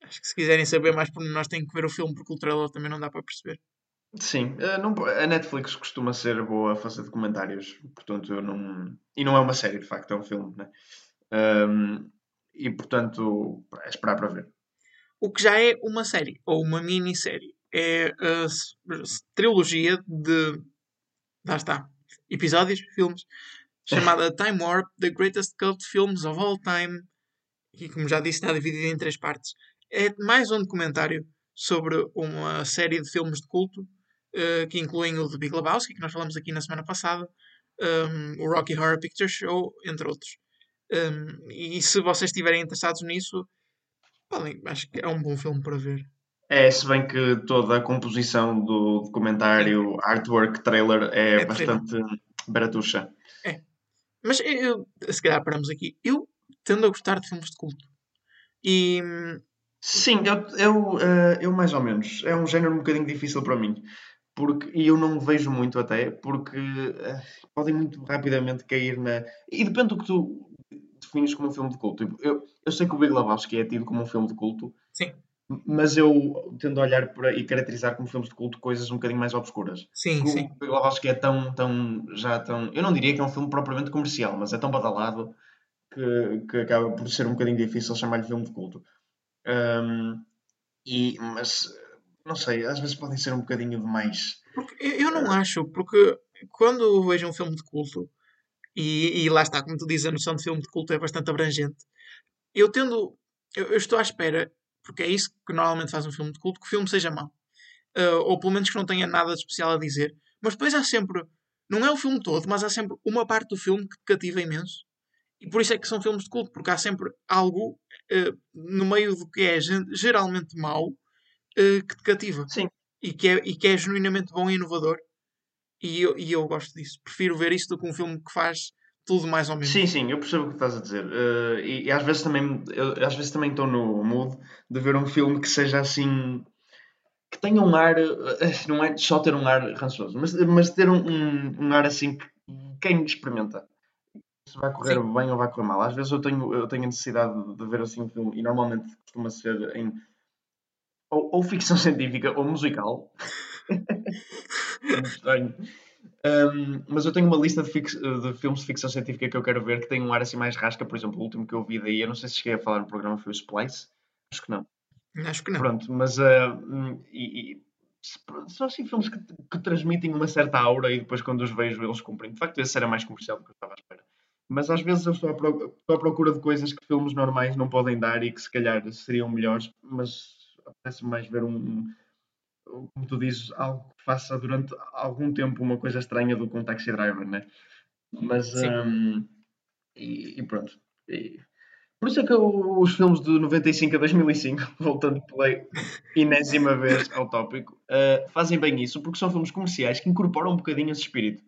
Acho que se quiserem saber mais por nós têm que ver o filme porque o trailer também não dá para perceber. Sim, eh, não- a Netflix costuma ser boa a fazer documentários, portanto eu não. E não é uma série, de facto, é um filme, né? Ahm, e portanto, é esperar para ver. O que já é uma série, ou uma minissérie. É a trilogia de. Lá está. Episódios, filmes. Chamada Time Warp, The Greatest Cult Films of All Time. E como já disse, está dividida em três partes. É mais um documentário sobre uma série de filmes de culto eh, que incluem o de Big Lebowski, que nós falamos aqui na semana passada, um, o Rocky Horror Picture Show, entre outros. Um, e se vocês estiverem interessados nisso, podem, acho que é um bom filme para ver. É, se bem que toda a composição do documentário, artwork, trailer é, É bastante baratuxa. Mas eu, se calhar paramos aqui. Eu tendo a gostar de filmes de culto. E Sim, eu, eu, eh, eu mais ou menos. É um género um bocadinho difícil para mim. Porque, e eu não vejo muito até, porque eh, podem muito rapidamente cair na. E depende do que tu defines como um filme de culto. Tipo, Eu, eu sei que o Big Lebowski é tido como um filme de culto, sim, mas eu tendo a olhar para, e caracterizar como filmes de culto coisas um bocadinho mais obscuras. sim, Porque sim. O Lebowski é tão, tão, já tão. Eu não diria que é um filme propriamente comercial, mas é tão badalado que, que acaba por ser um bocadinho difícil chamar-lhe filme de culto. Ahm, e, mas, não sei, às vezes podem ser um bocadinho demais. Porque eu, não acho, porque quando vejo um filme de culto, e, e lá está, como tu dizes, a noção de filme de culto é bastante abrangente, eu tendo. Eu, eu estou à espera, porque é isso que normalmente faz um filme de culto, que o filme seja mau. Ah, ou pelo menos que não tenha nada de especial a dizer. Mas depois há sempre. Não é o filme todo, mas há sempre uma parte do filme que te cativa imenso. E por isso é que são filmes de culto, porque há sempre algo eh, no meio do que é geralmente mau eh, que te cativa Sim, e que, é, e que é genuinamente bom e inovador. E eu, e eu gosto disso. Prefiro ver isso do que um filme que faz tudo mais ou menos. sim, sim, eu percebo o que estás a dizer. Eh, e, e às vezes também eu, às vezes também estou no mood de ver um filme que seja assim. que tenha um ar. eh, não é só ter um ar rançoso, mas, mas ter um, um, um ar assim que quem experimenta. Se vai correr Sim. bem ou vai correr mal. Às vezes eu tenho, eu tenho a necessidade de, de ver assim um filme, e normalmente costuma ser em ou, ou ficção científica ou musical. É muito estranho. Um, mas eu tenho uma lista de, de filmes de ficção científica que eu quero ver que tem um ar assim mais rasca. Por exemplo, o último que eu vi daí, eu não sei se cheguei a falar no programa, foi o Splice. Acho que não. Acho que não. Pronto, mas uh, e, e são assim filmes que, que transmitem uma certa aura e depois quando os vejo eles cumprem. De facto, esse era mais comercial do que eu estava à espera. Mas às vezes eu estou à, pro- estou à procura de coisas que filmes normais não podem dar e que se calhar seriam melhores, mas apetece mais ver um- como tu dizes, algo que faça durante algum tempo uma coisa estranha do que um taxi driver, né? Mas hum, e, e pronto. E- por isso é que eu- os filmes de 95 a 2005, voltando pela enésima vez ao tópico, uh, fazem bem isso, porque são filmes comerciais que incorporam um bocadinho esse espírito.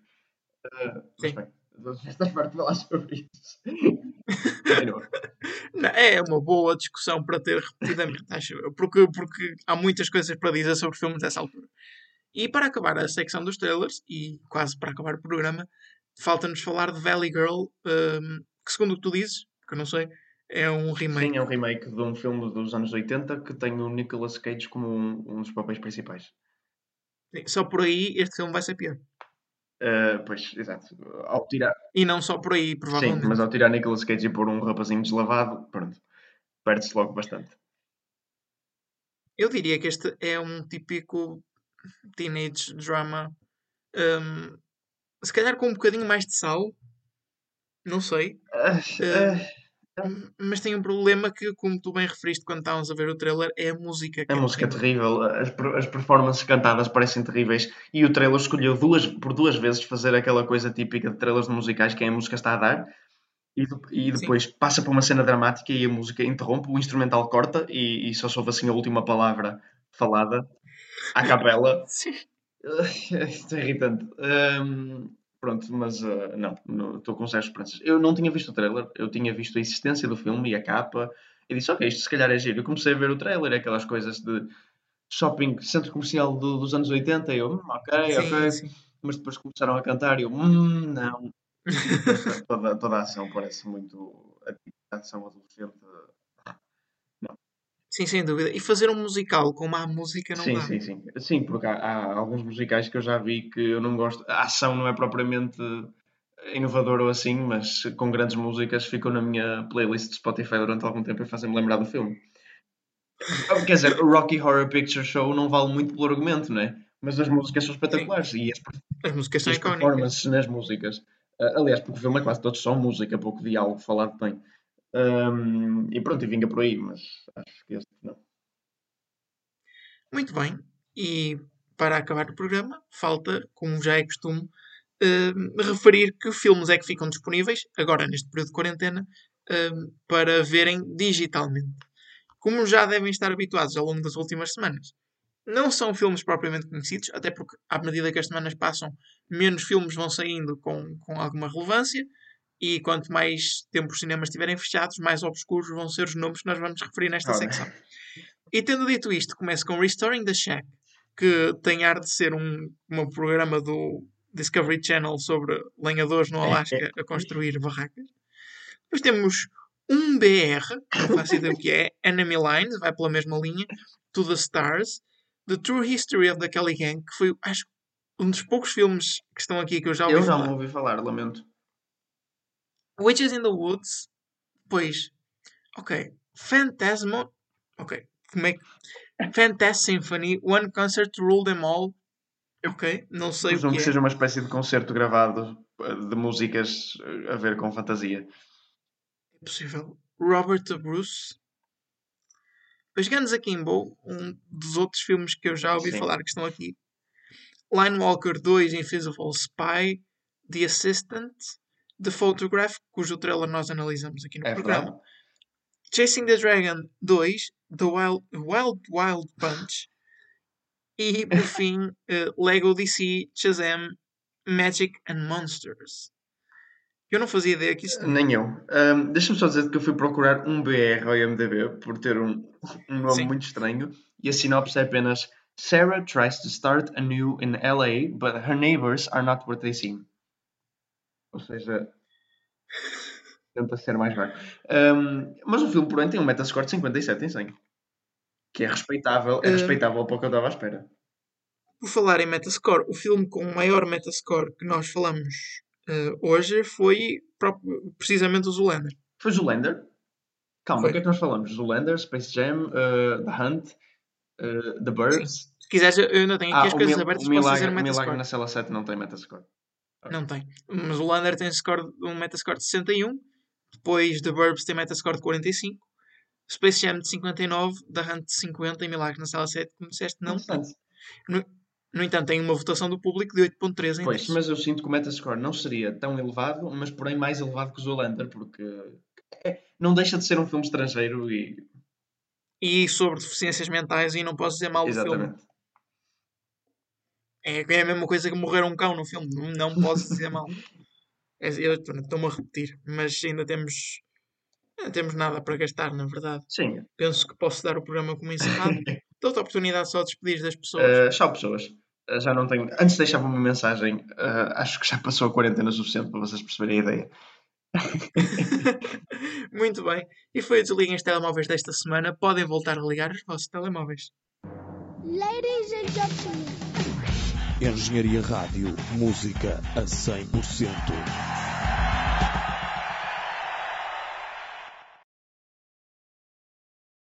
Uh, mas Sim. bem, estás para falar sobre isso. Continua. É uma boa discussão para ter repetidamente, acho eu. Porque, porque há muitas coisas para dizer sobre filmes dessa altura. E para acabar a secção dos trailers, e quase para acabar o programa, falta-nos falar de Valley Girl, hum, que segundo o que tu dizes, que eu não sei, é um remake. Sim, é um remake de um filme dos anos 80 que tem o Nicolas Cage como um, um dos papéis principais. Só por aí este filme vai ser pior. Uh, pois, exato. Ao tirar... E não só por aí, provavelmente. Sim, mas ao tirar Nicolas Cage e pôr um rapazinho deslavado, pronto, perde-se logo bastante. Eu diria que este é um típico teenage drama. Um, se calhar com um bocadinho mais de sal. Não sei. Uh, uh, mas tem um problema que, como tu bem referiste quando estávamos a ver o trailer, é a música. a é música é terrível. As, as performances cantadas parecem terríveis. E o trailer escolheu duas, por duas vezes fazer aquela coisa típica de trailers de musicais que é a música está a dar e, e depois Sim. passa por uma cena dramática e a música interrompe, o instrumental corta e, e só soube assim a última palavra falada à capela. Sim. Isto é irritante. Um, pronto, mas uh, não, estou com sérias esperanças. Eu não tinha visto o trailer, eu tinha visto a existência do filme e a capa e disse, ok, isto se calhar é giro. Eu comecei a ver o trailer, aquelas coisas de shopping, centro comercial do, dos anos 80 e eu, hum, ok, sim, ok. Sim. Mas depois começaram a cantar e eu, hum, não, toda, toda a ação parece muito a ação adolescente. Sim, sem dúvida. E fazer um musical com má música não sim, dá. Sim, sim, sim. porque há, há, alguns musicais que eu já vi que eu não gosto. A ação não é propriamente inovadora ou assim, mas com grandes músicas ficam na minha playlist de Spotify durante algum tempo e fazem-me lembrar do filme. Quer dizer, o Rocky Horror Picture Show não vale muito pelo argumento, não é? Mas as músicas são espetaculares sim. e as, as músicas são as performances nas músicas Uh, aliás, porque o filme é quase todo só música, pouco diálogo falado tem. Um, e pronto, e vinga por aí, mas acho que este não. Muito bem. E para acabar o programa, falta, como já é costume, uh, referir que filmes é que ficam disponíveis, agora neste período de quarentena, uh, para verem digitalmente. Como já devem estar habituados ao longo das últimas semanas, não são filmes propriamente conhecidos, até porque, à medida que as semanas passam, menos filmes vão saindo com, com alguma relevância, e quanto mais tempo os cinemas estiverem fechados, mais obscuros vão ser os nomes que nós vamos referir nesta secção. E tendo dito isto, começo com Restoring the Shack, que tem ar de ser um, um programa do Discovery Channel sobre lenhadores no Alasca a construir barracas. Depois temos um BR, não faço ideia o que é, Enemy Lines, vai pela mesma linha, To the Stars, The True History of the Kelly Gang, que foi, acho, um dos poucos filmes que estão aqui que eu já ouvi eu falar. Eu não ouvi falar, lamento. Witches in the Woods, pois, ok. Phantasmo, ok. Como é que... Fantasy Symphony, One Concert to Rule Them All, ok. Não sei Presumo o que, que é. seja uma espécie de concerto gravado eh, de músicas eh, a ver com fantasia. É possível. Robert Bruce, Depois Guns Akimbo, um dos outros filmes que eu já ouvi Sim. falar que estão aqui. Line Walker 2, Invisible Spy, The Assistant, The Photograph, cujo trailer nós analisamos aqui no é programa. Verdade. Chasing the Dragon 2, The Wild Wild, Wild Punch e, por fim, uh, Lego DC Shazam Magic and Monsters. Eu não fazia ideia que isso. Nem eu. Um, Deixa-me só dizer que eu fui procurar um BR ao IMDB por ter um, um nome Sim. muito estranho e a sinopse é apenas Sarah tries to start anew in LA, but her neighbors are not what they seem. Ou seja, tenta ser mais vago. Um, mas o filme, porém, tem um Metascore de 57 em 100. Que é respeitável, é respeitável para o que eu estava à espera. Por falar em Metascore, o filme com o maior Metascore que nós falamos uh, hoje foi precisamente o Zoolander. Foi Zoolander? Calma, foi. o que é que nós falamos? Zoolander, Space Jam, uh, The Hunt, uh, The Birds. Sim. Se quiseres, eu ainda tenho aqui ah, as coisas abertas para fazer Metascore. O Milagre na Cela 7 não tem Metascore. Não tem. Mas o Lander tem score, um Metascore de 61. Depois The Burbs tem Metascore de 45. Space Jam de 59. The Hunt de 50. E Milagres na Sala 7, como disseste, não tem. No, no entanto, tem uma votação do público de 8.3 em Pois, 10. mas eu sinto que o Metascore não seria tão elevado, mas porém mais elevado que o Zoolander, porque é, não deixa de ser um filme estrangeiro e... E sobre deficiências mentais e não posso dizer mal do filme. É, é a mesma coisa que morrer um cão no filme, não, posso dizer mal. É, eu estou-me a repetir, mas ainda temos não temos nada para gastar, na verdade. Sim. Penso que posso dar o programa como encerrado. Dou-te a oportunidade só de despedir das pessoas. Uh, tchau, pessoas. Uh, já não tenho. Antes deixava uma mensagem. Uh, acho que já passou a quarentena suficiente para vocês perceberem a ideia. Muito bem. E foi o Desliguem os Telemóveis desta semana. Podem voltar a ligar os vossos telemóveis. Ladies and gentlemen. Engenharia Rádio, música a 100%.